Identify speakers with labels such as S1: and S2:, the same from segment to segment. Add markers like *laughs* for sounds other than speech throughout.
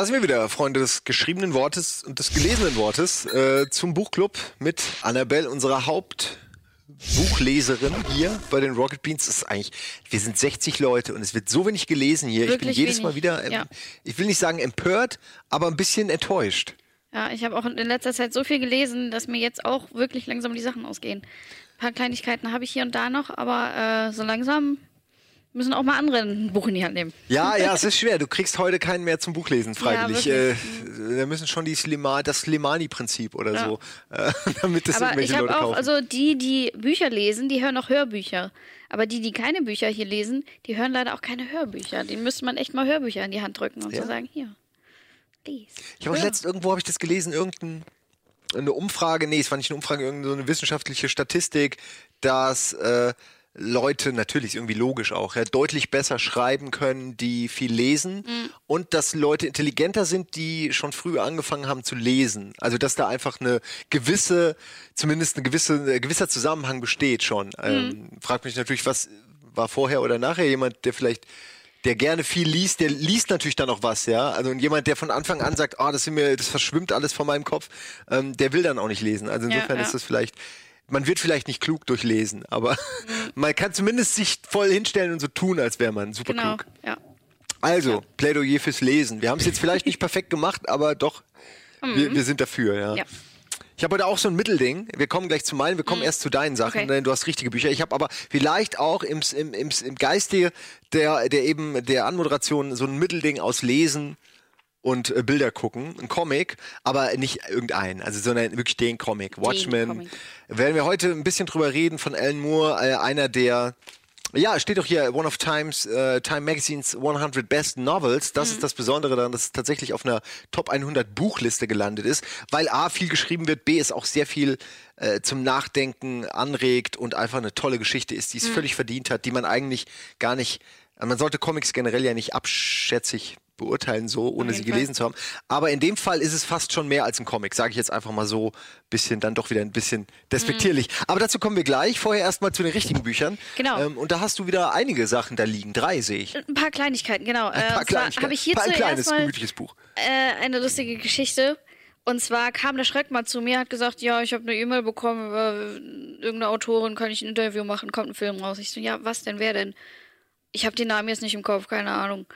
S1: Da sind wir wieder, Freunde des geschriebenen Wortes und des gelesenen Wortes, äh, zum Buchclub mit Annabelle, unserer Hauptbuchleserin hier bei den Rocket Beans. Das ist eigentlich, wir sind 60 Leute und es wird so wenig gelesen hier.
S2: Wirklich
S1: ich bin jedes
S2: wenig,
S1: Mal wieder, ähm,
S2: ja.
S1: ich will nicht sagen empört, aber ein bisschen enttäuscht.
S2: Ja, ich habe auch in letzter Zeit so viel gelesen, dass mir jetzt auch wirklich langsam die Sachen ausgehen. Ein paar Kleinigkeiten habe ich hier und da noch, aber äh, so langsam müssen auch mal andere ein Buch in die Hand nehmen.
S1: Ja, ja, *laughs* es ist schwer. Du kriegst heute keinen mehr zum Buchlesen freiwillig.
S2: Ja,
S1: äh,
S2: wirklich.
S1: da müssen schon die Slima, das Slimani-Prinzip oder
S2: Ja.
S1: so, äh, *laughs* damit das
S2: Aber
S1: irgendwelche
S2: ich habe
S1: Leute
S2: auch,
S1: kaufen.
S2: also die, die Bücher lesen, die hören auch Hörbücher. Aber die, die keine Bücher hier lesen, die hören leider auch keine Hörbücher. Den müsste man echt mal Hörbücher in die Hand drücken und
S1: Ja.
S2: so sagen, hier, lies.
S1: Ich habe
S2: Ja.
S1: letzt irgendwo habe ich das gelesen, irgendein eine Umfrage, nee, es war nicht eine Umfrage, irgendeine so eine wissenschaftliche Statistik, dass äh, Leute, natürlich ist irgendwie logisch auch, ja, deutlich besser schreiben können, die viel lesen und dass Leute intelligenter sind, die schon früh angefangen haben zu lesen. Also dass da einfach eine gewisse, zumindest eine gewisse, ein gewisser Zusammenhang besteht schon. Ähm, fragt mich natürlich, was war vorher oder nachher jemand, der vielleicht der gerne viel liest, der liest natürlich dann auch was, ja. Also jemand, der von Anfang an sagt, ah, das sind mir, das verschwimmt alles vor meinem Kopf, ähm, der will dann auch nicht lesen. Also insofern
S2: ja.
S1: ist das vielleicht, man wird vielleicht nicht klug durch Lesen, aber *laughs* man kann zumindest sich voll hinstellen und so tun, als wäre man super
S2: Genau,
S1: klug.
S2: ja.
S1: Also, Plädoyer fürs Lesen. Wir haben es jetzt vielleicht nicht *laughs* perfekt gemacht, aber doch, wir, wir sind dafür, ja.
S2: Mhm. Ja.
S1: Ich habe heute auch so ein Mittelding. Wir kommen gleich zu meinen, wir kommen erst zu deinen Sachen,
S2: Okay.
S1: denn du hast richtige Bücher. Ich habe aber vielleicht auch im, im, im, im Geiste der, der eben der Anmoderation so ein Mittelding aus Lesen und äh, Bilder gucken, ein Comic, aber nicht irgendein, also sondern wirklich den Comic. Watchmen.
S2: Comic.
S1: Werden wir heute ein bisschen drüber reden von Alan Moore, äh, einer der ja, steht doch hier One of Times, äh, Time Magazines 100 Best Novels. Das ist das Besondere daran, dass es tatsächlich auf einer Top 100 Buchliste gelandet ist, weil A, viel geschrieben wird, B, es auch sehr viel äh, zum Nachdenken anregt und einfach eine tolle Geschichte ist, die es völlig verdient hat, die man eigentlich gar nicht, man sollte Comics generell ja nicht abschätzig beurteilen, so, ohne sie gelesen zu haben. Aber in dem Fall ist es fast schon mehr als ein Comic, sage ich jetzt einfach mal so, bisschen, dann doch wieder ein bisschen despektierlich. Aber dazu kommen wir gleich. Vorher erstmal zu den richtigen *laughs* Büchern.
S2: Genau.
S1: Ähm, und da hast du wieder einige Sachen da liegen. Drei sehe ich.
S2: Ein paar Kleinigkeiten, genau.
S1: Ein
S2: äh,
S1: paar
S2: zwar
S1: Kleinigkeiten.
S2: habe ich hier
S1: Paar- ein kleines,
S2: mal
S1: gemütliches Buch.
S2: äh, eine lustige Geschichte. Und zwar kam der Schreck mal zu mir, hat gesagt, ja, ich habe eine E-Mail bekommen über irgendeine Autorin, kann ich ein Interview machen, kommt ein Film raus. Ich so, ja, was denn, wer denn? Ich habe den Namen jetzt nicht im Kopf, keine Ahnung.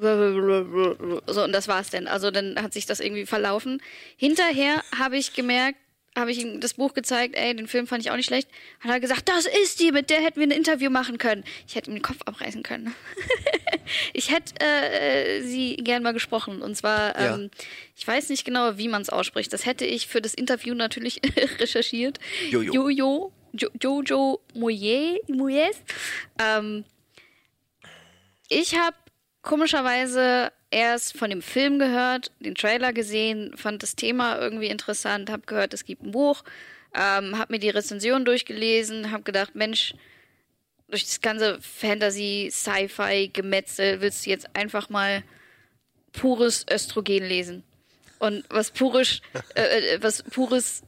S2: So, und das war's denn. Also dann hat sich das irgendwie verlaufen. Hinterher habe ich gemerkt, habe ich ihm das Buch gezeigt, ey, den Film fand ich auch nicht schlecht. Hat er gesagt, das ist die, mit der hätten wir ein Interview machen können. Ich hätte ihm den Kopf abreißen können. *laughs* ich hätte äh, sie gern mal gesprochen. Und zwar,
S1: Ja.
S2: ähm, ich weiß nicht genau, wie man es ausspricht. Das hätte ich für das Interview natürlich *laughs* recherchiert.
S1: Jojo.
S2: Jojo. Jo- Jojo Moyes. Ähm, ich habe komischerweise erst von dem Film gehört, den Trailer gesehen, fand das Thema irgendwie interessant, habe gehört, es gibt ein Buch, ähm, habe mir die Rezension durchgelesen, habe gedacht, Mensch, durch das ganze Fantasy, Sci-Fi, Gemetzel willst du jetzt einfach mal pures Östrogen lesen. Und was pures, äh, äh, was pures,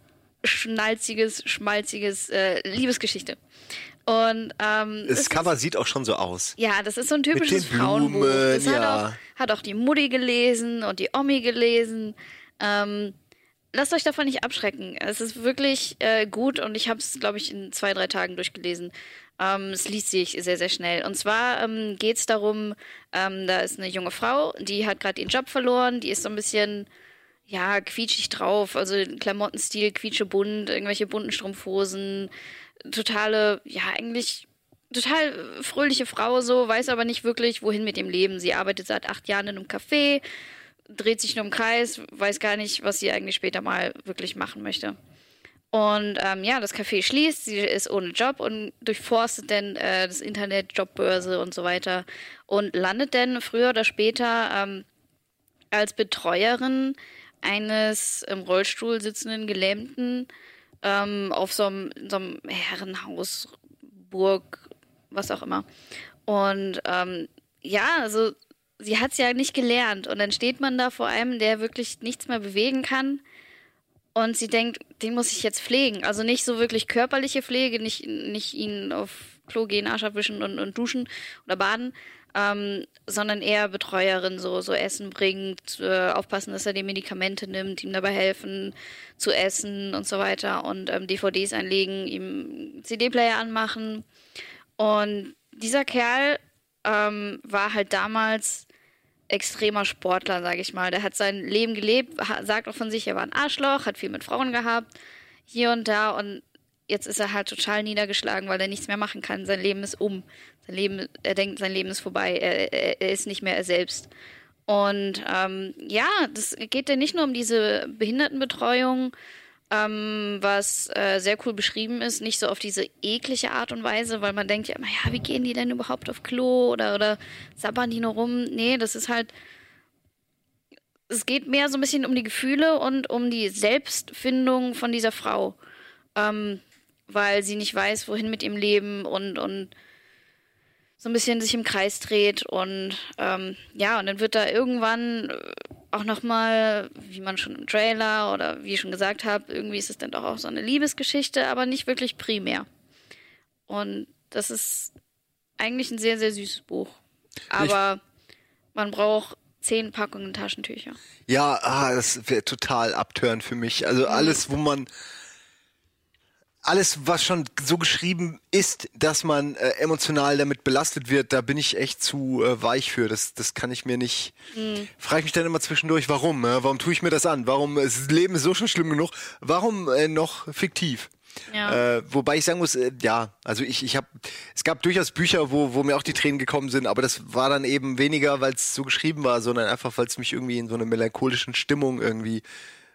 S2: schnalziges, schmalziges äh, Liebesgeschichte. Und ähm,
S1: Das
S2: es ist-
S1: Cover sieht auch schon so aus.
S2: ja, das ist so ein typisches Frauenbuch.
S1: Blumen,
S2: Das hat,
S1: ja.
S2: auch, hat auch die Mutti gelesen und die Omi gelesen. Ähm, lasst euch davon nicht abschrecken. Es ist wirklich äh, gut und ich habe es, glaube ich, in zwei, drei Tagen durchgelesen. Ähm, es liest sich sehr, sehr schnell. Und zwar ähm, geht es darum, ähm, da ist eine junge Frau, die hat gerade ihren Job verloren, die ist so ein bisschen ja, quietschig drauf, also Klamottenstil, quietschebunt, irgendwelche bunten Strumpfhosen, totale, ja, eigentlich total fröhliche Frau so, weiß aber nicht wirklich, wohin mit dem Leben. Sie arbeitet seit acht Jahren in einem Café, dreht sich nur im Kreis, weiß gar nicht, was sie eigentlich später mal wirklich machen möchte. Und ähm, ja, das Café schließt, sie ist ohne Job und durchforstet dann äh, das Internet, Jobbörse und so weiter und landet dann früher oder später ähm, als Betreuerin eines im Rollstuhl sitzenden Gelähmten ähm, auf so einem, so einem Herrenhaus, Burg, was auch immer. Und ähm, ja, also sie hat es ja nicht gelernt. Und dann steht man da vor einem, der wirklich nichts mehr bewegen kann. Und sie denkt, den muss ich jetzt pflegen. Also nicht so wirklich körperliche Pflege, nicht, nicht ihn auf Klo gehen, Arsch abwischen und, und duschen oder baden, ähm, sondern eher Betreuerin, so, so Essen bringt, äh, aufpassen, dass er die Medikamente nimmt, ihm dabei helfen zu essen und so weiter und ähm, DVDs einlegen, ihm CD-Player anmachen. Und dieser Kerl ähm, war halt damals extremer Sportler, sage ich mal. Der hat sein Leben gelebt, sagt auch von sich, er war ein Arschloch, hat viel mit Frauen gehabt, hier und da und jetzt ist er halt total niedergeschlagen, weil er nichts mehr machen kann. Sein Leben ist um. Sein Leben, er denkt, sein Leben ist vorbei. Er, er, er ist nicht mehr er selbst. Und ähm, ja, das geht ja nicht nur um diese Behindertenbetreuung, ähm, was äh, sehr cool beschrieben ist, nicht so auf diese eklige Art und Weise, weil man denkt ja, naja, wie gehen die denn überhaupt auf Klo oder, oder sabbern die nur rum? Nee, das ist halt, es geht mehr so ein bisschen um die Gefühle und um die Selbstfindung von dieser Frau. Ähm, weil sie nicht weiß, wohin mit ihrem Leben und, und so ein bisschen sich im Kreis dreht und ähm, ja, und dann wird da irgendwann äh, auch nochmal, wie man schon im Trailer oder wie ich schon gesagt habe, irgendwie ist es dann doch auch so eine Liebesgeschichte, aber nicht wirklich primär. Und das ist eigentlich ein sehr, sehr süßes Buch. Aber ich man braucht zehn Packungen Taschentücher.
S1: Ja, ah, das wäre total abtörend für mich. Also alles, wo man alles, was schon so geschrieben ist, dass man äh, emotional damit belastet wird, da bin ich echt zu äh, weich für. Das, das kann ich mir nicht. Mhm. Frage ich mich dann immer zwischendurch, warum? Äh? Warum tue ich mir das an? Warum? Das Leben ist so schon schlimm genug. Warum äh, noch fiktiv? Ja. Äh, wobei ich sagen muss, äh, ja, also ich, ich habe, es gab durchaus Bücher, wo, wo mir auch die Tränen gekommen sind, aber das war dann eben weniger, weil es so geschrieben war, sondern einfach, weil es mich irgendwie in so einer melancholischen Stimmung irgendwie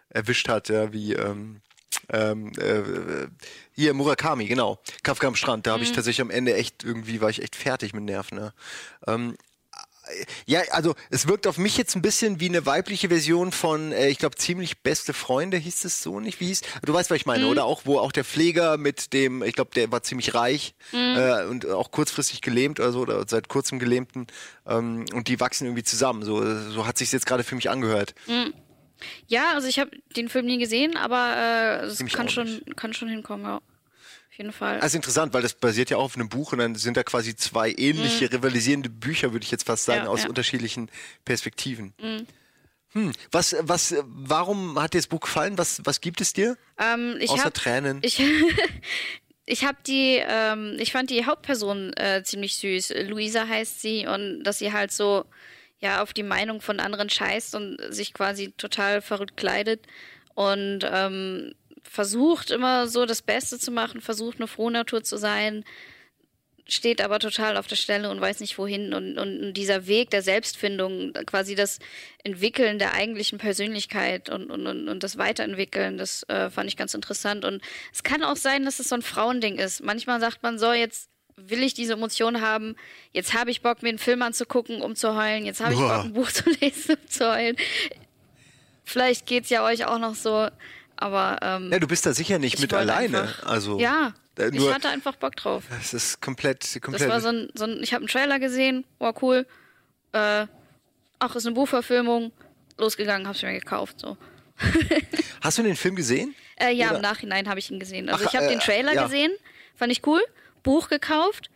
S1: erwischt hat, ja, wie ähm, ähm, äh, hier Murakami, genau. Kafka am Strand. Da habe ich mhm. tatsächlich am Ende echt irgendwie war ich echt fertig mit Nerven. Ne? Ähm, ja, also es wirkt auf mich jetzt ein bisschen wie eine weibliche Version von, äh, ich glaube, ziemlich beste Freunde hieß es so nicht, wie hieß? Du weißt, was ich meine, mhm. oder auch, wo auch der Pfleger mit dem, ich glaube, der war ziemlich reich mhm. äh, und auch kurzfristig gelähmt oder so, oder seit kurzem gelähmten ähm, und die wachsen irgendwie zusammen. So, so hat sich jetzt gerade für mich angehört.
S2: Mhm. Ja, also ich habe den Film nie gesehen, aber äh, es kann schon, kann schon hinkommen, ja. Auf jeden Fall.
S1: Also interessant, weil das basiert ja auch auf einem Buch und dann sind da quasi zwei ähnliche, mhm. rivalisierende Bücher, würde ich jetzt fast sagen, ja, aus ja. unterschiedlichen Perspektiven. Mhm. Hm, was, was, warum hat dir das Buch gefallen? Was, was gibt es dir?
S2: Ähm,
S1: Außer
S2: hab,
S1: Tränen.
S2: Ich, *laughs* ich habe die, ähm, ich fand die Hauptperson äh, ziemlich süß. Luisa heißt sie und dass sie halt so ja auf die Meinung von anderen scheißt und sich quasi total verrückt kleidet und ähm, versucht immer so das Beste zu machen, versucht eine Frohnatur zu sein, steht aber total auf der Stelle und weiß nicht wohin. Und, und dieser Weg der Selbstfindung, quasi das Entwickeln der eigentlichen Persönlichkeit und, und, und das Weiterentwickeln, das äh, fand ich ganz interessant. Und es kann auch sein, dass es so ein Frauending ist. Manchmal sagt man so, jetzt will ich diese Emotion haben. Jetzt habe ich Bock, mir einen Film anzugucken, um zu heulen. Jetzt habe ich Bock, ein Buch *laughs* zu lesen, um zu heulen. Vielleicht geht es ja euch auch noch so, aber. Ähm,
S1: ja, du bist da sicher nicht mit alleine. Einfach, also.
S2: Ja. Äh, nur, ich hatte einfach Bock drauf.
S1: Das ist komplett, komplett.
S2: Das war so ein, so ein ich habe einen Trailer gesehen, war oh, cool. Äh, ach, ist eine Buchverfilmung. Losgegangen, hab's mir gekauft, so.
S1: Hast du den Film gesehen?
S2: Äh, ja, Oder? im Nachhinein habe ich ihn gesehen. Also ach, ich habe äh, den Trailer ja. gesehen, fand ich cool. Buch gekauft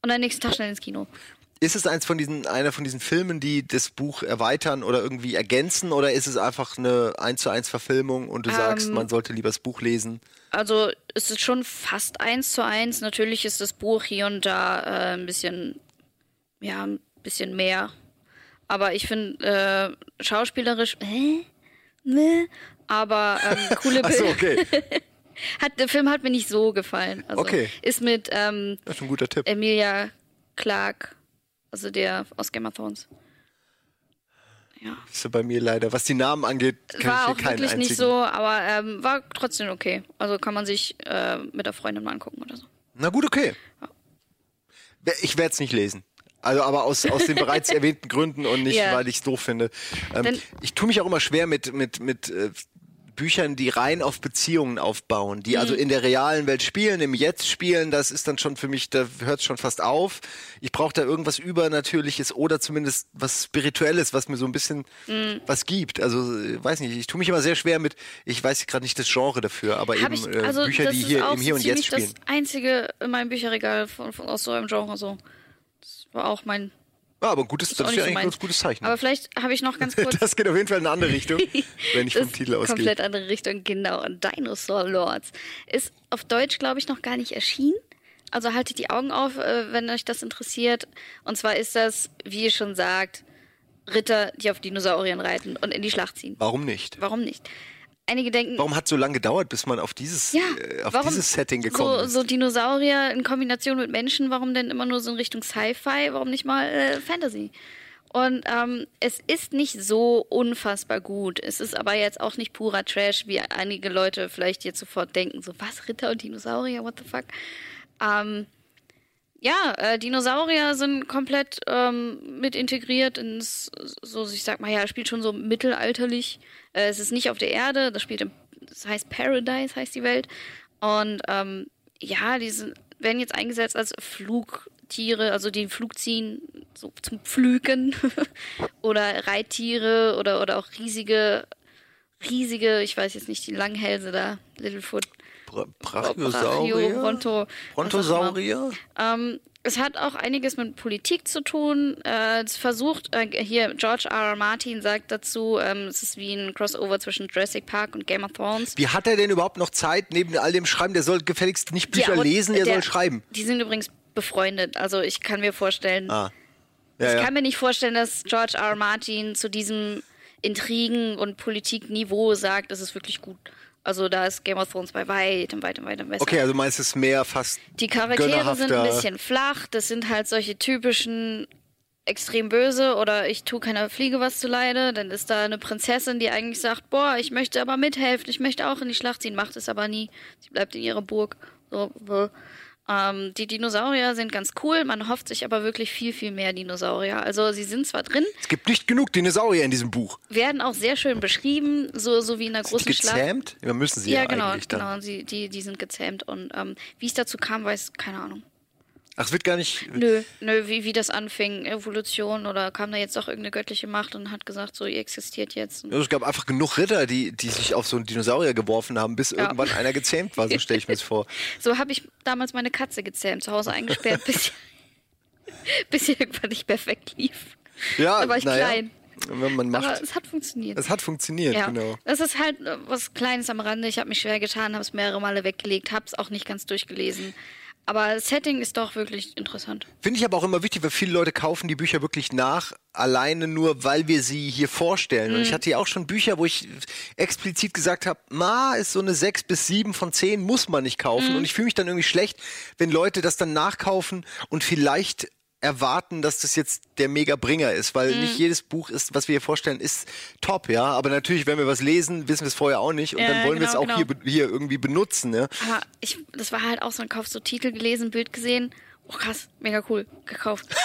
S2: und am nächsten Tag schnell ins Kino.
S1: Ist es eins von diesen, einer von diesen Filmen, die das Buch erweitern oder irgendwie ergänzen oder ist es einfach eine 1 zu 1 Verfilmung und du ähm, sagst, man sollte lieber das Buch lesen?
S2: Also es ist schon fast 1 zu 1. Natürlich ist das Buch hier und da äh, ein bisschen, ja, ein bisschen mehr. Aber ich finde äh, schauspielerisch, äh, ne, aber ähm, coole *laughs* Bilder.
S1: so, okay. *laughs*
S2: Hat, der Film hat mir nicht so gefallen. Also,
S1: okay.
S2: Ist mit ähm,
S1: das ist ein guter Tipp.
S2: Emilia Clark, also der aus Game of Thrones.
S1: Ja. ist bei mir leider. Was die Namen angeht, kann
S2: war
S1: ich hier
S2: auch wirklich
S1: einzigen.
S2: nicht so, aber ähm, war trotzdem okay. Also kann man sich äh, mit der Freundin mal angucken oder so.
S1: Na gut, okay. Ja. Ich werde es nicht lesen. Also aber aus, aus den bereits *laughs* erwähnten Gründen und nicht, ja. weil ich es doof finde. Ähm, ich tue mich auch immer schwer mit, mit, mit äh, Büchern, die rein auf Beziehungen aufbauen, die also mhm. also in der realen Welt spielen, im Jetzt spielen, das ist dann schon für mich, da hört es schon fast auf. Ich brauche da irgendwas Übernatürliches oder zumindest was Spirituelles, was mir so ein bisschen mhm. was gibt. Also, weiß nicht, ich tue mich immer sehr schwer mit, ich weiß gerade nicht das Genre dafür, aber Hab eben ich, äh, also äh, Bücher, die hier im Hier und Jetzt spielen.
S2: Das einzige in meinem Bücherregal von, von, aus so einem Genre so. Das war auch mein
S1: Ja, aber ein gutes, das ist ja
S2: so
S1: eigentlich ein gutes Zeichen.
S2: Aber vielleicht habe ich noch ganz *laughs* kurz.
S1: das geht auf jeden Fall in eine andere Richtung, *laughs* wenn ich
S2: Das
S1: vom Titel ausgehe.
S2: Komplett andere Richtung, genau. Und Dinosaur Lords ist auf Deutsch, glaube ich, noch gar nicht erschienen. Also haltet die Augen auf, äh, wenn euch das interessiert. Und zwar ist das, wie ihr schon sagt, Ritter, die auf Dinosauriern reiten und in die Schlacht ziehen.
S1: Warum nicht?
S2: Warum nicht? Einige denken,
S1: Warum hat es so lange gedauert, bis man auf dieses,
S2: ja,
S1: äh, auf dieses Setting gekommen
S2: so,
S1: ist?
S2: so Dinosaurier in Kombination mit Menschen, warum denn immer nur so in Richtung Sci-Fi, warum nicht mal äh, Fantasy? Und ähm, es ist nicht so unfassbar gut. Es ist aber jetzt auch nicht purer Trash, wie einige Leute vielleicht jetzt sofort denken. So, was, Ritter und Dinosaurier, what the fuck? Ähm, ja, äh, Dinosaurier sind komplett ähm, mit integriert ins, so ich sag mal, ja, spielt schon so mittelalterlich. Äh, es ist nicht auf der Erde, das spielt im, das heißt Paradise, heißt die Welt. Und ähm, ja, die sind, werden jetzt eingesetzt als Flugtiere, also die Flug ziehen, so zum Pflügen. *laughs* oder Reittiere oder, oder auch riesige, riesige, ich weiß jetzt nicht, die Langhälse da, Littlefoot.
S1: Bra
S2: Brachio,
S1: Brachiosaurier?
S2: Bronto.
S1: Brontosaurier?
S2: Ähm, es hat auch einiges mit Politik zu tun. Äh, es versucht, äh, hier George R. R. Martin sagt dazu, ähm, es ist wie ein Crossover zwischen Jurassic Park und Game of Thrones.
S1: Wie hat er denn überhaupt noch Zeit, neben all dem Schreiben? Der soll gefälligst nicht Bücher
S2: Ja,
S1: lesen, der, soll schreiben.
S2: Die sind übrigens befreundet. Also ich kann mir vorstellen,
S1: Ah. Ja,
S2: ich
S1: ja.
S2: kann mir nicht vorstellen, dass George R. R. Martin zu diesem Intrigen- und Politikniveau sagt, es ist wirklich gut. Also da ist Game of Thrones bei weitem, weitem, weitem besser.
S1: Okay, also meinst du es mehr fast
S2: Die Charaktere sind ein bisschen flach. Das sind halt solche typischen extrem böse oder ich tue keiner Fliege was zu leide. Dann ist da eine Prinzessin, die eigentlich sagt, boah, ich möchte aber mithelfen, ich möchte auch in die Schlacht ziehen, macht es aber nie. Sie bleibt in ihrer Burg. So. Ähm, die Dinosaurier sind ganz cool, man hofft sich aber wirklich viel, viel mehr Dinosaurier. Also sie sind zwar drin,
S1: Es gibt nicht genug Dinosaurier in diesem Buch.
S2: werden auch sehr schön beschrieben, so, so wie in einer
S1: Sind
S2: großen
S1: die
S2: Schlacht.
S1: gezähmt? Ja, müssen sie ja,
S2: Ja, genau,
S1: eigentlich dann.
S2: genau. Sie, die, die sind gezähmt. Und ähm, wie es dazu kam, weiß keine Ahnung.
S1: Ach, es wird gar nicht.
S2: Nö, nö, wie, wie das anfing, Evolution oder kam da jetzt doch irgendeine göttliche Macht und hat gesagt, so, ihr existiert jetzt.
S1: Also Es gab einfach genug Ritter, die, die sich auf so einen Dinosaurier geworfen haben, bis irgendwann einer gezähmt war, so stelle ich mir das vor. *laughs*
S2: So habe ich damals meine Katze gezähmt, zu Hause eingesperrt, bis, *laughs* *laughs* bis sie irgendwann nicht mehr weglief.
S1: Ja,
S2: Da war ich
S1: naja,
S2: klein.
S1: Wenn man
S2: Aber
S1: macht.
S2: es hat funktioniert.
S1: Es hat funktioniert,
S2: ja,
S1: genau.
S2: das ist halt äh, was Kleines am Rande. Ich habe mich schwer getan, habe es mehrere Male weggelegt, habe es auch nicht ganz durchgelesen. Aber das Setting ist doch wirklich interessant.
S1: Finde ich aber auch immer wichtig, weil viele Leute kaufen die Bücher wirklich nach, alleine nur, weil wir sie hier vorstellen. Und ich hatte ja auch schon Bücher, wo ich explizit gesagt habe, Ma ist so eine 6 bis 7 von 10, muss man nicht kaufen. Und ich fühle mich dann irgendwie schlecht, wenn Leute das dann nachkaufen und vielleicht erwarten, dass das jetzt der Mega-Bringer ist, weil nicht jedes Buch ist, was wir hier vorstellen, ist top, ja. Aber natürlich, wenn wir was lesen, wissen wir es vorher auch nicht und
S2: Ja,
S1: dann wollen wir es
S2: genau,
S1: auch hier,
S2: genau.
S1: be- hier irgendwie benutzen, ne?
S2: Aber ich, das war halt auch so ein Kauf, so Titel gelesen, Bild gesehen. Oh krass, mega cool, gekauft. *laughs*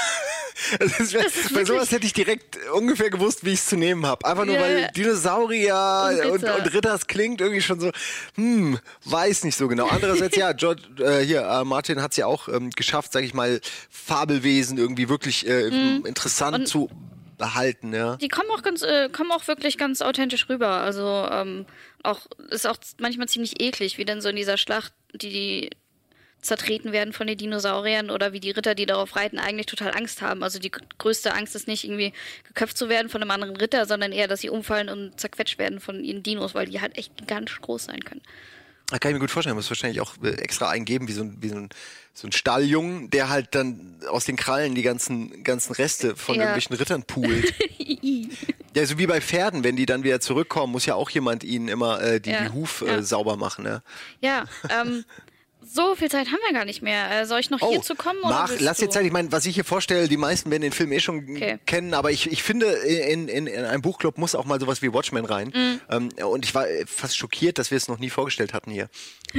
S1: Ist,
S2: ist
S1: bei sowas hätte ich direkt ungefähr gewusst, wie ich es zu nehmen habe. Einfach nur,
S2: Ja,
S1: weil. Dinosaurier
S2: Und
S1: und,
S2: Ritter.
S1: und Ritter, das klingt irgendwie schon so, hm, weiß nicht so genau. Andererseits, ja, George, äh, hier, äh, Martin hat es ja auch ähm, geschafft, sag ich mal, Fabelwesen irgendwie wirklich äh, interessant
S2: Mhm. Und-
S1: zu behalten, ja.
S2: Die kommen auch ganz, äh, kommen auch wirklich ganz authentisch rüber. Also ähm, auch ist auch manchmal ziemlich eklig, wie denn so in dieser Schlacht, die die zertreten werden von den Dinosauriern oder wie die Ritter, die darauf reiten, eigentlich total Angst haben. Also die größte Angst ist nicht irgendwie geköpft zu werden von einem anderen Ritter, sondern eher, dass sie umfallen und zerquetscht werden von ihren Dinos, weil die halt echt gigantisch groß sein können.
S1: Da kann ich mir gut vorstellen, muss wahrscheinlich auch äh, extra eingeben, wie so ein, wie so ein, so ein Stalljungen, der halt dann aus den Krallen die ganzen, ganzen Reste von
S2: Ja.
S1: irgendwelchen Rittern poolt. *laughs* ja, so wie bei Pferden, wenn die dann wieder zurückkommen, muss ja auch jemand ihnen immer äh, die,
S2: Ja,
S1: die Huf
S2: ja.
S1: äh, sauber machen. Ja.
S2: Ja, ähm, so viel Zeit haben wir gar nicht mehr. Äh, soll ich noch hier zu kommen? Oder
S1: Oh, mach, lass dir Zeit. Ich meine, was ich hier vorstelle, die meisten werden den Film eh schon
S2: Okay.
S1: kennen, aber ich, ich finde, in, in, in einem Buchclub muss auch mal sowas wie Watchmen rein.
S2: Mhm.
S1: Ähm, und ich war fast schockiert, dass wir es noch nie vorgestellt hatten hier.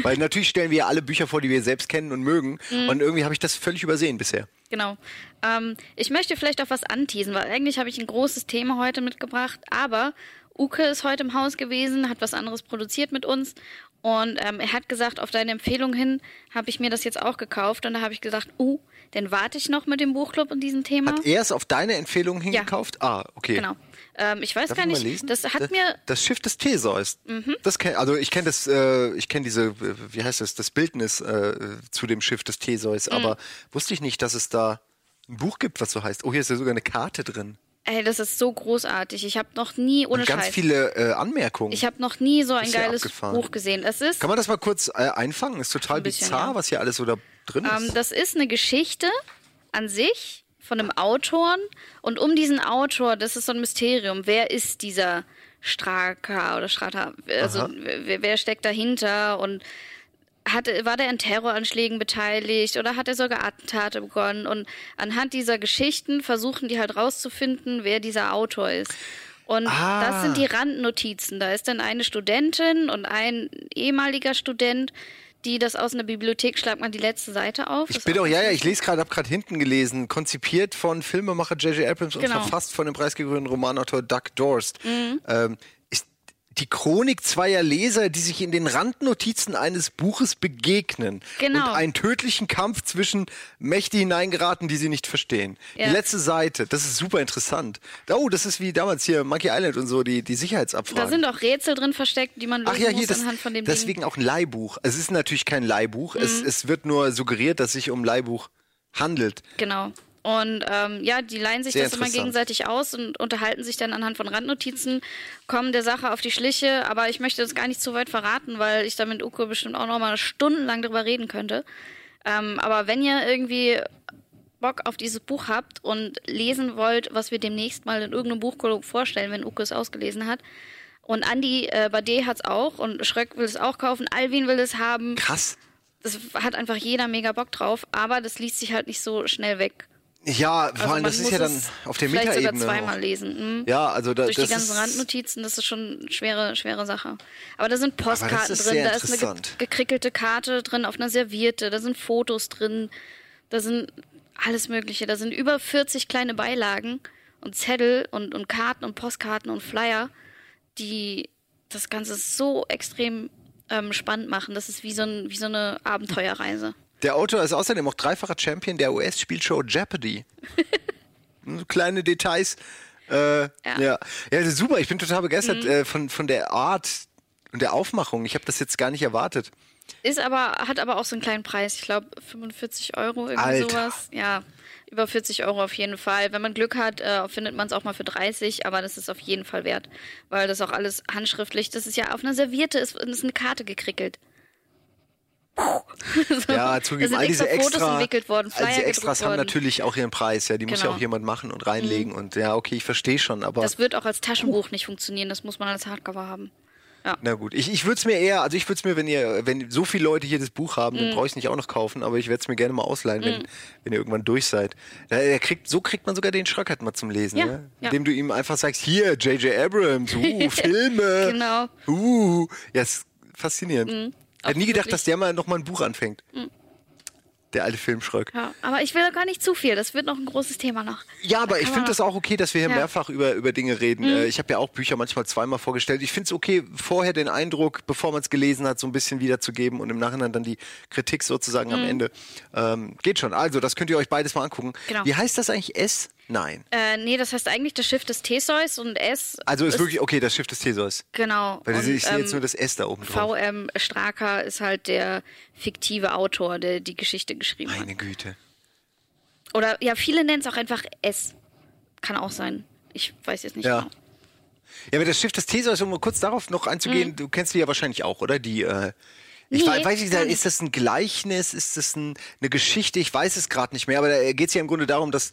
S1: Weil natürlich stellen wir ja alle Bücher vor, die wir selbst kennen und mögen.
S2: Mhm.
S1: Und irgendwie habe ich das völlig übersehen bisher.
S2: Genau. Ähm, ich möchte vielleicht auch was anteasen, weil eigentlich habe ich ein großes Thema heute mitgebracht, aber Uke ist heute im Haus gewesen, hat was anderes produziert mit uns und ähm, er hat gesagt, auf deine Empfehlung hin habe ich mir das jetzt auch gekauft und da habe ich gesagt, uh, dann warte ich noch mit dem Buchclub und diesem Thema.
S1: Hat er es auf deine Empfehlung hingekauft? Ah, okay.
S2: Genau. Ähm, ich weiß
S1: Darf
S2: gar
S1: ich
S2: nicht, das hat
S1: das,
S2: mir Mhm.
S1: das Schiff des Theseus. Das kenn, also ich kenne das, äh, ich kenne diese, äh, wie heißt das, das Bildnis äh, zu dem Schiff des Theseus,
S2: Mhm.
S1: aber wusste ich nicht, dass es da ein Buch gibt, was so heißt. Oh, hier ist ja sogar eine Karte drin.
S2: Ey, das ist so großartig. Ich habe noch nie, ohne
S1: Und ganz
S2: Scheiß,
S1: viele äh, Anmerkungen.
S2: ich habe noch nie so ein
S1: Ist
S2: geiles
S1: abgefahren.
S2: Buch gesehen. Es ist,
S1: Kann man das mal kurz äh, einfangen? Ist total
S2: Ein bisschen,
S1: bizarr,
S2: ja.
S1: was hier alles so da drin ist.
S2: ähm, das ist eine Geschichte an sich von einem Autoren und um diesen Autor, das ist so ein Mysterium. Wer ist dieser Straka oder Strata? Also wer, wer steckt dahinter und hat, war der an Terroranschlägen beteiligt oder hat er sogar Attentate begonnen? Und anhand dieser Geschichten versuchen die halt rauszufinden, wer dieser Autor ist. Und
S1: Ah.
S2: das sind die Randnotizen. Da ist dann eine Studentin und ein ehemaliger Student, die das aus einer Bibliothek, schlag mal die letzte Seite auf.
S1: Ich bin
S2: auch
S1: doch, ja, ja, ich lese gerade, habe gerade hinten gelesen, konzipiert von Filmemacher J.J. Abrams und
S2: Genau.
S1: verfasst von dem preisgekrönten Romanautor Doug Dorst.
S2: Mhm.
S1: Ähm, die Chronik zweier Leser, die sich in den Randnotizen eines Buches begegnen
S2: Genau.
S1: und einen tödlichen Kampf zwischen Mächte hineingeraten, die sie nicht verstehen.
S2: Ja.
S1: Die letzte Seite, das ist super interessant. Oh, das ist wie damals hier Monkey Island und so, die, die Sicherheitsabfragen.
S2: Da sind auch Rätsel drin versteckt, die man lösen
S1: Ach ja, hier,
S2: muss
S1: das,
S2: anhand von dem Ding. Mhm.
S1: deswegen auch ein Leihbuch. Es ist natürlich kein Leihbuch. Es, es wird nur suggeriert, dass es sich um ein Leihbuch handelt.
S2: Genau. Und ähm, ja, die leihen sich
S1: Sehr
S2: das immer gegenseitig aus und unterhalten sich dann anhand von Randnotizen, kommen der Sache auf die Schliche. Aber ich möchte das gar nicht zu weit verraten, weil ich da mit Uko bestimmt auch noch mal stundenlang drüber reden könnte. Ähm, aber wenn ihr irgendwie Bock auf dieses Buch habt und lesen wollt, was wir demnächst mal in irgendeinem Buchkolog vorstellen, wenn Uko es ausgelesen hat. Und Andi äh, Bade hat's auch und Schröck will es auch kaufen, Alvin will es haben.
S1: Krass.
S2: Das hat einfach jeder mega Bock drauf, aber das liest sich halt nicht so schnell weg.
S1: Ja, vor
S2: Also
S1: allem,
S2: man
S1: das ist ja dann auf der
S2: vielleicht sogar
S1: Metaebene.
S2: zweimal lesen. Mhm.
S1: Ja, also da,
S2: Durch die ganzen Randnotizen, das ist schon eine schwere, schwere Sache. Aber da sind Postkarten drin, da ist eine ge gekrickelte Karte drin auf einer Serviette, da sind Fotos drin, da sind alles Mögliche. Da sind über 40 kleine Beilagen und Zettel und, und Karten und Postkarten und Flyer, die das Ganze so extrem ähm, spannend machen. Das ist wie so, ein, wie so eine Abenteuerreise.
S1: Der Autor ist außerdem auch dreifacher Champion der US-Spielshow Jeopardy. so *laughs* kleine Details. Äh, ja. ja. ja, das ist super. Ich bin total begeistert
S2: Mhm.
S1: äh, von, von der Art und der Aufmachung. Ich habe das jetzt gar nicht erwartet.
S2: Ist aber, hat aber auch so einen kleinen Preis. Ich glaube 45 Euro, irgendwie
S1: Alter.
S2: sowas. Ja, über 40 Euro auf jeden Fall. Wenn man Glück hat, äh, findet man es auch mal für 30, aber das ist auf jeden Fall wert. Weil das auch alles handschriftlich, das ist ja auf einer Serviette, ist, ist eine Karte gekrickelt. *laughs* so.
S1: Ja, zugegeben,
S2: da
S1: all diese
S2: extra Fotos entwickelt worden,
S1: all diese Extras haben
S2: worden.
S1: natürlich auch ihren Preis. Ja, die muss ja
S2: Genau.
S1: auch jemand machen und reinlegen. Und ja, okay, ich verstehe schon, aber
S2: Das wird auch als Taschenbuch nicht funktionieren, das muss man als Hardcover haben.
S1: na gut. Ich, ich würde es mir eher, also ich würde es mir, wenn ihr, wenn so viele Leute hier das Buch haben,
S2: Mhm.
S1: dann brauche ich es nicht auch noch kaufen, aber ich werde es mir gerne mal ausleihen, wenn, wenn ihr irgendwann durch seid. Da, er kriegt, so kriegt man sogar den Schröckert mal zum Lesen,
S2: Ja,
S1: ne?
S2: ja.
S1: indem du ihm einfach sagst, hier, J.J. Abrams, uh, *laughs* Filme.
S2: Genau.
S1: Uh, ja, ist faszinierend.
S2: Auch
S1: hätte nie gedacht, dass der mal noch mal ein Buch anfängt. Der alte Filmschröck.
S2: Ja, aber ich will gar nicht zu viel, das wird noch ein großes Thema noch.
S1: Ja, aber ich finde das auch okay, dass wir hier
S2: Ja. Mhm.
S1: mehrfach über, über Dinge reden. Äh, Ich habe ja auch Bücher manchmal zweimal vorgestellt. Ich finde es okay, vorher den Eindruck, bevor man es gelesen hat, so ein bisschen wiederzugeben und im Nachhinein dann die Kritik sozusagen
S2: Mhm.
S1: am Ende. Ähm, geht schon. Also, das könnt ihr euch beides mal angucken.
S2: Genau.
S1: Wie heißt das eigentlich? S? Nein.
S2: Äh, nee, das heißt eigentlich das Schiff des Theseus und S.
S1: Also ist wirklich, okay, das Schiff des Theseus.
S2: Genau.
S1: Weil
S2: und,
S1: ich sehe jetzt
S2: ähm,
S1: nur das S da oben drauf.
S2: VM Straker ist halt der fiktive Autor, der die Geschichte geschrieben hat.
S1: Meine Güte.
S2: Oder ja, viele nennen es auch einfach S. Kann auch sein. Ich weiß jetzt nicht
S1: Ja.
S2: genau.
S1: Ja, aber das Schiff des Theseus, um mal kurz darauf noch einzugehen, du kennst die ja wahrscheinlich auch, oder? Die, äh, ich
S2: Mhm. Nee,
S1: wei- weiß nicht, ist das ein Gleichnis, ist das ein, eine Geschichte? Ich weiß es gerade nicht mehr, aber da geht es ja im Grunde darum, dass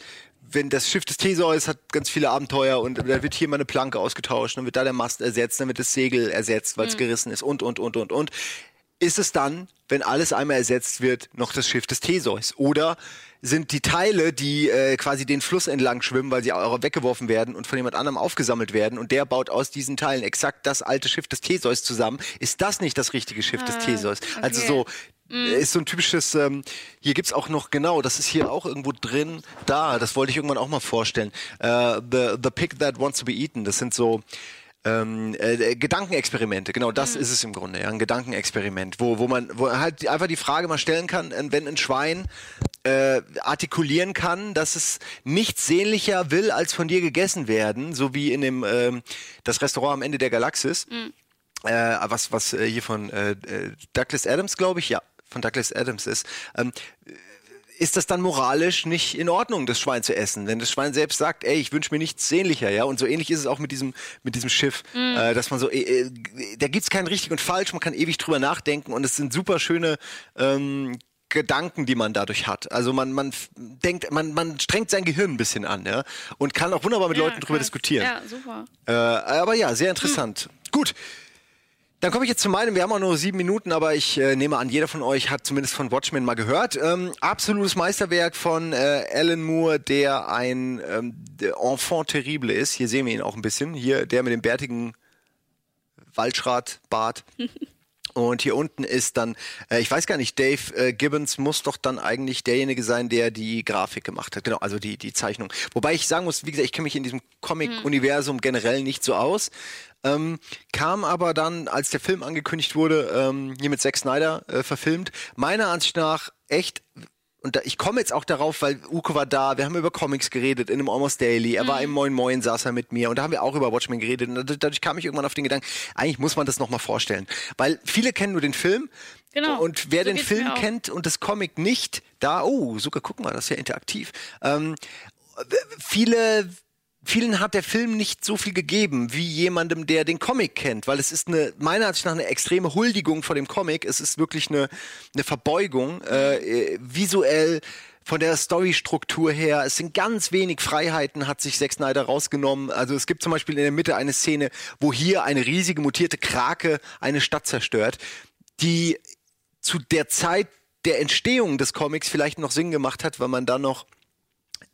S1: wenn das Schiff des Theseus hat ganz viele Abenteuer und da wird hier mal eine Planke ausgetauscht, dann wird da der Mast ersetzt, dann wird das Segel ersetzt, weil es
S2: Mhm.
S1: gerissen ist und, und, und, und, und. Ist es dann, wenn alles einmal ersetzt wird, noch das Schiff des Theseus? Oder sind die Teile, die äh, quasi den Fluss entlang schwimmen, weil sie auch weggeworfen werden und von jemand anderem aufgesammelt werden und der baut aus diesen Teilen exakt das alte Schiff des Theseus zusammen? Ist das nicht das richtige Schiff des Theseus? Also
S2: okay.
S1: so, äh, ist so ein typisches, ähm, hier gibt's auch noch, genau, das ist hier auch irgendwo drin, da, das wollte ich irgendwann auch mal vorstellen. Äh, the, the Pig That Wants to Be Eaten, das sind so ähm, äh, Gedankenexperimente, genau das ist es im Grunde, ja, ein Gedankenexperiment, wo, wo man wo halt einfach die Frage mal stellen kann, äh, wenn ein Schwein äh, artikulieren kann, dass es nichts sehnlicher will, als von dir gegessen werden, so wie in dem ähm, das Restaurant am Ende der Galaxis, äh, was was äh, hier von äh, äh, Douglas Adams, glaube ich, ja, von Douglas Adams ist. Ähm, ist das dann moralisch nicht in Ordnung, das Schwein zu essen? Wenn das Schwein selbst sagt, ey, ich wünsche mir nichts sehnlicher, ja. Und so ähnlich ist es auch mit diesem, mit diesem Schiff,
S2: Mhm.
S1: äh, dass man so, äh, äh, da gibt's kein richtig und falsch, man kann ewig drüber nachdenken und es sind super schöne ähm, Gedanken, die man dadurch hat. Also man, man denkt, man, man strengt sein Gehirn ein bisschen an, ja. Und kann auch wunderbar mit
S2: Ja,
S1: Leuten drüber
S2: krass.
S1: diskutieren.
S2: Ja, super.
S1: Äh, aber ja, sehr interessant. Gut. Dann komme ich jetzt zu meinem. Wir haben auch nur sieben Minuten, aber ich äh, nehme an, jeder von euch hat zumindest von Watchmen mal gehört. Ähm, absolutes Meisterwerk von äh, Alan Moore, der ein ähm, Enfant terrible ist. Hier sehen wir ihn auch ein bisschen. Hier der mit dem bärtigen Waldschratbart. *laughs* Und hier unten ist dann, äh, ich weiß gar nicht, Dave äh, Gibbons muss doch dann eigentlich derjenige sein, der die Grafik gemacht hat. Genau, also die, die Zeichnung. Wobei ich sagen muss, wie gesagt, ich kenne mich in diesem Comic-Universum generell nicht so aus. Ähm, kam aber dann, als der Film angekündigt wurde, ähm, hier mit Zack Snyder äh, verfilmt, meiner Ansicht nach echt und da, ich komme jetzt auch darauf, weil Uko war da, wir haben über Comics geredet in einem Almost Daily, er war im Moin Moin, saß er mit mir und da haben wir auch über Watchmen geredet und dadurch, kam ich irgendwann auf den Gedanken, eigentlich muss man das nochmal vorstellen. Weil viele kennen nur den Film
S2: Genau,
S1: und wer
S2: so
S1: den Film kennt und das Comic nicht, da, oh, sogar gucken wir, das ist ja interaktiv. Ähm, viele vielen hat der Film nicht so viel gegeben wie jemandem, der den Comic kennt, weil es ist eine meiner Ansicht nach eine extreme Huldigung vor dem Comic. Es ist wirklich eine eine Verbeugung äh, visuell von der Storystruktur her. Es sind ganz wenig Freiheiten, hat sich Zack Snyder rausgenommen. Also es gibt zum Beispiel in der Mitte eine Szene, wo hier eine riesige mutierte Krake eine Stadt zerstört, die zu der Zeit der Entstehung des Comics vielleicht noch Sinn gemacht hat, weil man dann noch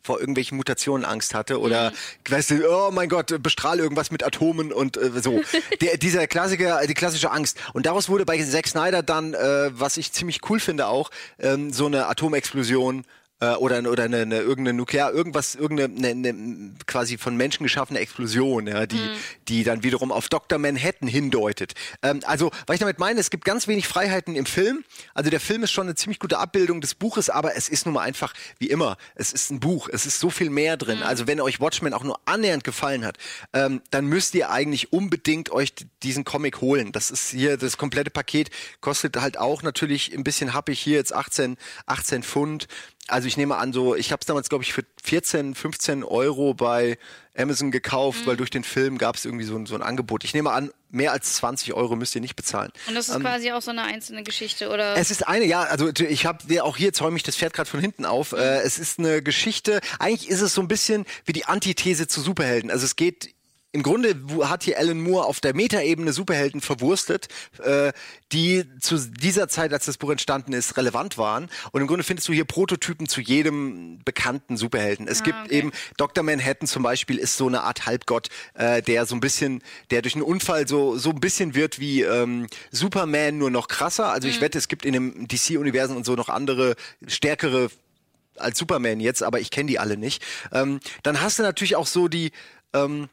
S1: vor irgendwelchen Mutationen Angst hatte oder weißt du, oh mein Gott, bestrahl irgendwas mit Atomen und äh, so. *laughs* Der, dieser Klassiker, die klassische Angst. Und daraus wurde bei Zack Snyder dann, äh, was ich ziemlich cool finde auch, ähm, so eine Atomexplosion äh, oder, oder eine, eine irgendeine Nuklear, irgendwas, irgendeine eine, eine, quasi von Menschen geschaffene Explosion, ja, die, die dann wiederum auf Dr. Manhattan hindeutet. Ähm, also, was ich damit meine, es gibt ganz wenig Freiheiten im Film. Also der Film ist schon eine ziemlich gute Abbildung des Buches, aber es ist nun mal einfach, wie immer, es ist ein Buch, es ist so viel mehr drin. Also wenn euch Watchmen auch nur annähernd gefallen hat, ähm, dann müsst ihr eigentlich unbedingt euch diesen Comic holen. Das ist hier das komplette Paket, kostet halt auch natürlich ein bisschen happig hier jetzt 18, 18 Pfund. Also ich nehme an, so, ich habe es damals, glaube ich, für 14, 15 Euro bei Amazon gekauft,
S2: Mhm.
S1: weil durch den Film gab es irgendwie so, ein- so ein Angebot. Ich nehme an, mehr als 20 Euro müsst ihr nicht bezahlen.
S2: Und das ist quasi auch so eine einzelne Geschichte, oder?
S1: Es ist eine, ja, also ich habe auch hier zäume ich das Pferd gerade von hinten auf. Äh, es ist eine Geschichte, eigentlich ist es so ein bisschen wie die Antithese zu Superhelden. Also es geht im Grunde hat hier Alan Moore auf der Metaebene Superhelden verwurstet, äh, die zu dieser Zeit, als das Buch entstanden ist, relevant waren. Und im Grunde findest du hier Prototypen zu jedem bekannten Superhelden. Es gibt
S2: okay.
S1: eben Dr. Manhattan zum Beispiel ist so eine Art Halbgott, äh, der so ein bisschen, der durch einen Unfall so so ein bisschen wird wie ähm, Superman, nur noch krasser. Also ich wette, es gibt in dem DC-Universum und so noch andere stärkere als Superman jetzt, aber ich kenne die alle nicht. Ähm, dann hast du natürlich auch so die ähm,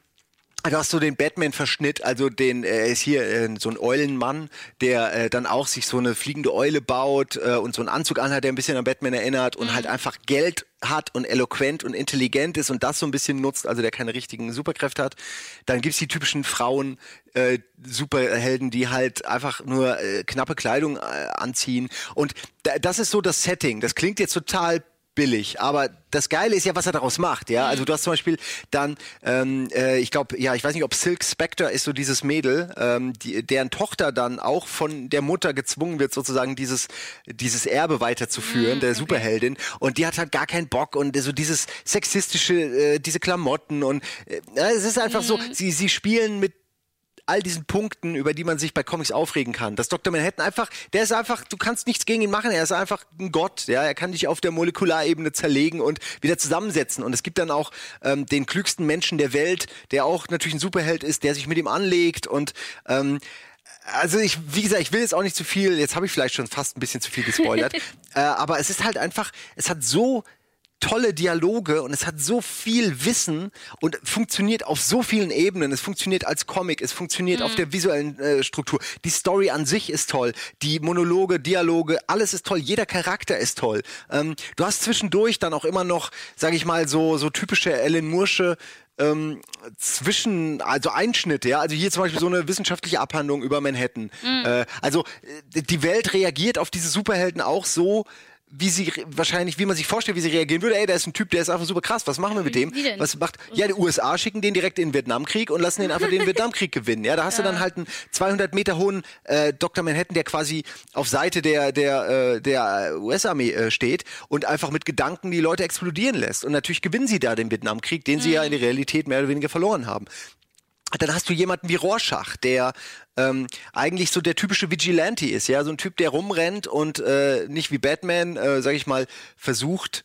S1: Du hast so den Batman-Verschnitt, also den äh, ist hier äh, so ein Eulenmann, der äh, dann auch sich so eine fliegende Eule baut äh, und so einen Anzug anhat, der ein bisschen an Batman erinnert und halt einfach Geld hat und eloquent und intelligent ist und das so ein bisschen nutzt, also der keine richtigen Superkräfte hat. Dann gibt's die typischen Frauen, äh, Superhelden, die halt einfach nur äh, knappe Kleidung äh, anziehen. Und da, das ist so das Setting. Das klingt jetzt total billig. Aber das Geile ist ja, was er daraus macht, ja. Also du hast zum Beispiel dann, ähm, äh, ich glaube, ja, ich weiß nicht, ob Silk Spectre ist so dieses Mädel, ähm, die, deren Tochter dann auch von der Mutter gezwungen wird, sozusagen dieses dieses Erbe weiterzuführen, der Superheldin. Und die hat halt gar keinen Bock und so dieses sexistische, äh, diese Klamotten und äh, es ist einfach so, sie sie spielen mit all diesen Punkten, über die man sich bei Comics aufregen kann. Das Dr. Manhattan einfach, der ist einfach, du kannst nichts gegen ihn machen, er ist einfach ein Gott, ja, er kann dich auf der Molekularebene zerlegen und wieder zusammensetzen. Und es gibt dann auch ähm, den klügsten Menschen der Welt, der auch natürlich ein Superheld ist, der sich mit ihm anlegt und ähm, also ich, wie gesagt, ich will jetzt auch nicht zu viel, jetzt habe ich vielleicht schon fast ein bisschen zu viel gespoilert, *laughs* äh, aber es ist halt einfach, es hat so tolle Dialoge und es hat so viel Wissen und funktioniert auf so vielen Ebenen. Es funktioniert als Comic, es funktioniert auf der visuellen äh, Struktur. Die Story an sich ist toll, die Monologe, Dialoge, alles ist toll. Jeder Charakter ist toll. Ähm, du hast zwischendurch dann auch immer noch, sage ich mal, so so typische Alan Moore'sche ähm, zwischen, also Einschnitte, ja, also hier zum Beispiel so eine wissenschaftliche Abhandlung über Manhattan. Äh, also äh, die Welt reagiert auf diese Superhelden auch so, wie sie wahrscheinlich, wie man sich vorstellt, wie sie reagieren würde. Ey, da ist ein Typ, der ist einfach super krass. Was machen wir mit dem? Was macht? Ja, die USA schicken den direkt in den Vietnamkrieg und lassen den einfach den *laughs* Vietnamkrieg gewinnen. Ja, da hast du dann halt einen 200 Meter hohen äh, Dr. Manhattan, der quasi auf Seite der der äh, der US-Armee äh, steht und einfach mit Gedanken die Leute explodieren lässt. Und natürlich gewinnen sie da den Vietnamkrieg, den sie ja in der Realität mehr oder weniger verloren haben. Dann hast du jemanden wie Rorschach, der ähm, eigentlich so der typische Vigilante ist, ja, so ein Typ, der rumrennt und äh, nicht wie Batman, äh, sag ich mal, versucht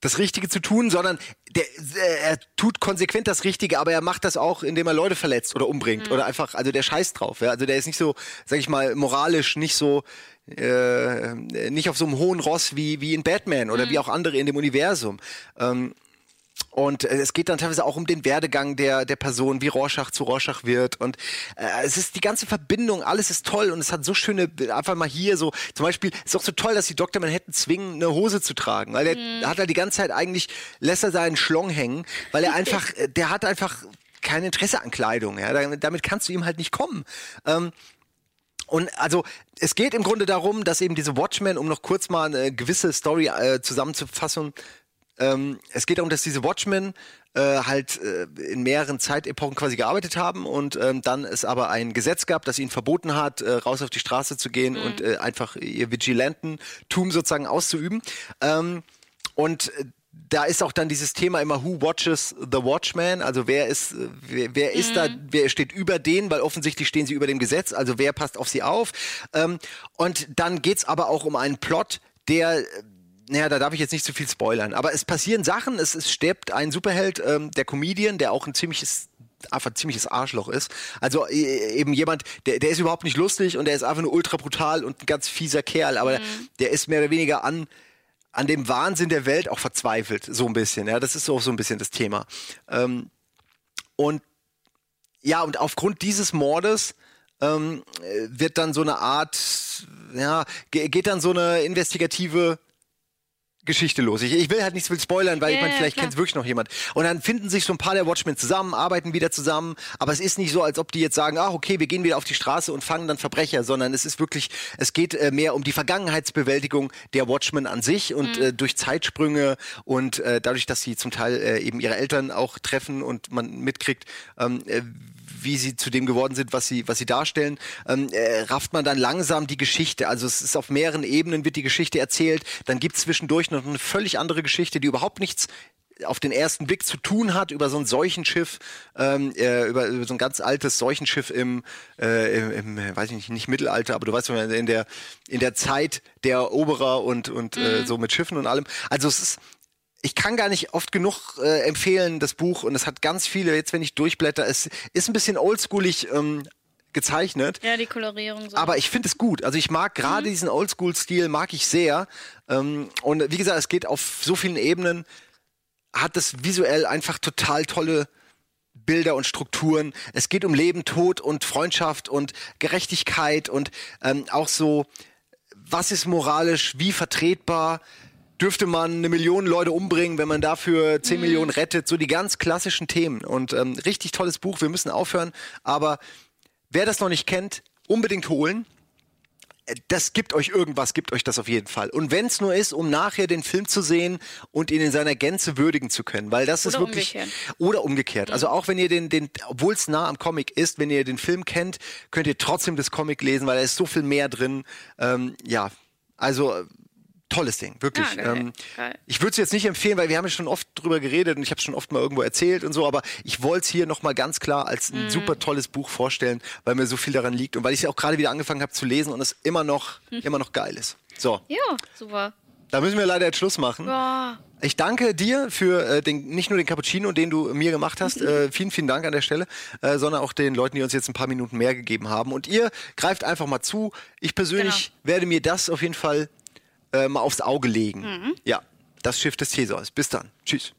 S1: das Richtige zu tun, sondern der, äh, er tut konsequent das Richtige, aber er macht das auch, indem er Leute verletzt oder umbringt oder einfach, also der scheißt drauf, ja, also der ist nicht so, sag ich mal, moralisch nicht so äh, nicht auf so einem hohen Ross wie wie in Batman oder wie auch andere in dem Universum. Ähm, und äh, es geht dann teilweise auch um den Werdegang der, der Person, wie Rorschach zu Rorschach wird. Und äh, es ist die ganze Verbindung, alles ist toll und es hat so schöne, einfach mal hier so, zum Beispiel, ist auch so toll, dass die Dr. Manhattan zwingen, eine Hose zu tragen. Weil der hat er die ganze Zeit eigentlich, lässt er seinen Schlong hängen, weil er *laughs* einfach, äh, der hat einfach kein Interesse an Kleidung. Ja? Da- Damit kannst du ihm halt nicht kommen. Ähm, und also es geht im Grunde darum, dass eben diese Watchmen, um noch kurz mal eine gewisse Story äh, zusammenzufassen, ähm, es geht darum, dass diese Watchmen äh, halt äh, in mehreren Zeitepochen quasi gearbeitet haben und ähm, dann es aber ein Gesetz gab, das ihnen verboten hat, äh, raus auf die Straße zu gehen und äh, einfach ihr Vigilantentum sozusagen auszuüben. Ähm, und da ist auch dann dieses Thema immer Who watches the Watchman? Also wer ist wer, wer ist da? Wer steht über denen? Weil offensichtlich stehen sie über dem Gesetz. Also wer passt auf sie auf? Ähm, und dann geht's aber auch um einen Plot, der naja, da darf ich jetzt nicht zu viel spoilern, aber es passieren Sachen, es, es stirbt ein Superheld, ähm, der Comedian, der auch ein ziemliches einfach ein ziemliches Arschloch ist. Also äh, eben jemand, der, der ist überhaupt nicht lustig und der ist einfach nur ultra brutal und ein ganz fieser Kerl, aber der, der ist mehr oder weniger an an dem Wahnsinn der Welt auch verzweifelt, so ein bisschen. Ja, das ist auch so ein bisschen das Thema. Ähm, und ja, und aufgrund dieses Mordes ähm, äh, wird dann so eine Art, ja, ge geht dann so eine investigative Geschichte los. Ich, ich will halt nicht so viel spoilern, weil
S2: Ja,
S1: ich meine,
S2: ja,
S1: vielleicht
S2: klar.
S1: kennt wirklich noch jemand. Und dann finden sich so ein paar der Watchmen zusammen, arbeiten wieder zusammen, aber es ist nicht so, als ob die jetzt sagen, ach okay, wir gehen wieder auf die Straße und fangen dann Verbrecher, sondern es ist wirklich, es geht äh, mehr um die Vergangenheitsbewältigung der Watchmen an sich und äh, durch Zeitsprünge und äh, dadurch, dass sie zum Teil äh, eben ihre Eltern auch treffen und man mitkriegt, ähm, äh, wie sie zu dem geworden sind, was sie, was sie darstellen, ähm, äh, rafft man dann langsam die Geschichte. Also es ist auf mehreren Ebenen wird die Geschichte erzählt. Dann gibt es zwischendurch noch eine völlig andere Geschichte, die überhaupt nichts auf den ersten Blick zu tun hat über so ein Seuchenschiff, ähm, äh, über, über so ein ganz altes Seuchenschiff im, äh, im, im äh, weiß ich nicht, nicht Mittelalter, aber du weißt schon, in der in der Zeit der Eroberer und und äh, so mit Schiffen und allem. Also es ist ich kann gar nicht oft genug äh, empfehlen, das Buch. Und es hat ganz viele, jetzt wenn ich durchblätter, es ist ein bisschen oldschoolig ähm, gezeichnet.
S2: Ja, die Kolorierung so.
S1: Aber ich finde es gut. Also ich mag gerade diesen Oldschool-Stil, mag ich sehr. Ähm, und wie gesagt, es geht auf so vielen Ebenen, hat es visuell einfach total tolle Bilder und Strukturen. Es geht um Leben, Tod und Freundschaft und Gerechtigkeit und ähm, auch so, was ist moralisch, wie vertretbar. Dürfte man eine Million Leute umbringen, wenn man dafür 10 Millionen rettet? So die ganz klassischen Themen. Und ähm, richtig tolles Buch. Wir müssen aufhören. Aber wer das noch nicht kennt, unbedingt holen. Äh, Das gibt euch irgendwas, gibt euch das auf jeden Fall. Und wenn es nur ist, um nachher den Film zu sehen und ihn in seiner Gänze würdigen zu können, weil das ist
S2: Oder
S1: wirklich
S2: umgekehrt.
S1: oder umgekehrt. Also auch wenn ihr den, den, obwohl es nah am Comic ist, wenn ihr den Film kennt, könnt ihr trotzdem das Comic lesen, weil da ist so viel mehr drin. Ähm, ja, also äh, tolles Ding, wirklich.
S2: Ah, geil,
S1: ähm,
S2: geil.
S1: ich würde es jetzt nicht empfehlen, weil wir haben ja schon oft drüber geredet und ich habe es schon oft mal irgendwo erzählt und so, aber ich wollte es hier nochmal ganz klar als
S2: Mhm.
S1: ein super tolles Buch vorstellen, weil mir so viel daran liegt und weil ich es ja auch gerade wieder angefangen habe zu lesen und es immer noch,
S2: Hm.
S1: immer noch geil ist. So,
S2: ja, super.
S1: da müssen wir leider jetzt Schluss machen.
S2: Boah.
S1: Ich danke dir für äh, den, nicht nur den Cappuccino, den du mir gemacht hast. Äh, vielen, vielen Dank an der Stelle, äh, sondern auch den Leuten, die uns jetzt ein paar Minuten mehr gegeben haben. Und ihr greift einfach mal zu. Ich persönlich werde mir das auf jeden Fall äh, mal aufs Auge legen. Ja, das Schiff des Theseus. Bis dann. Tschüss.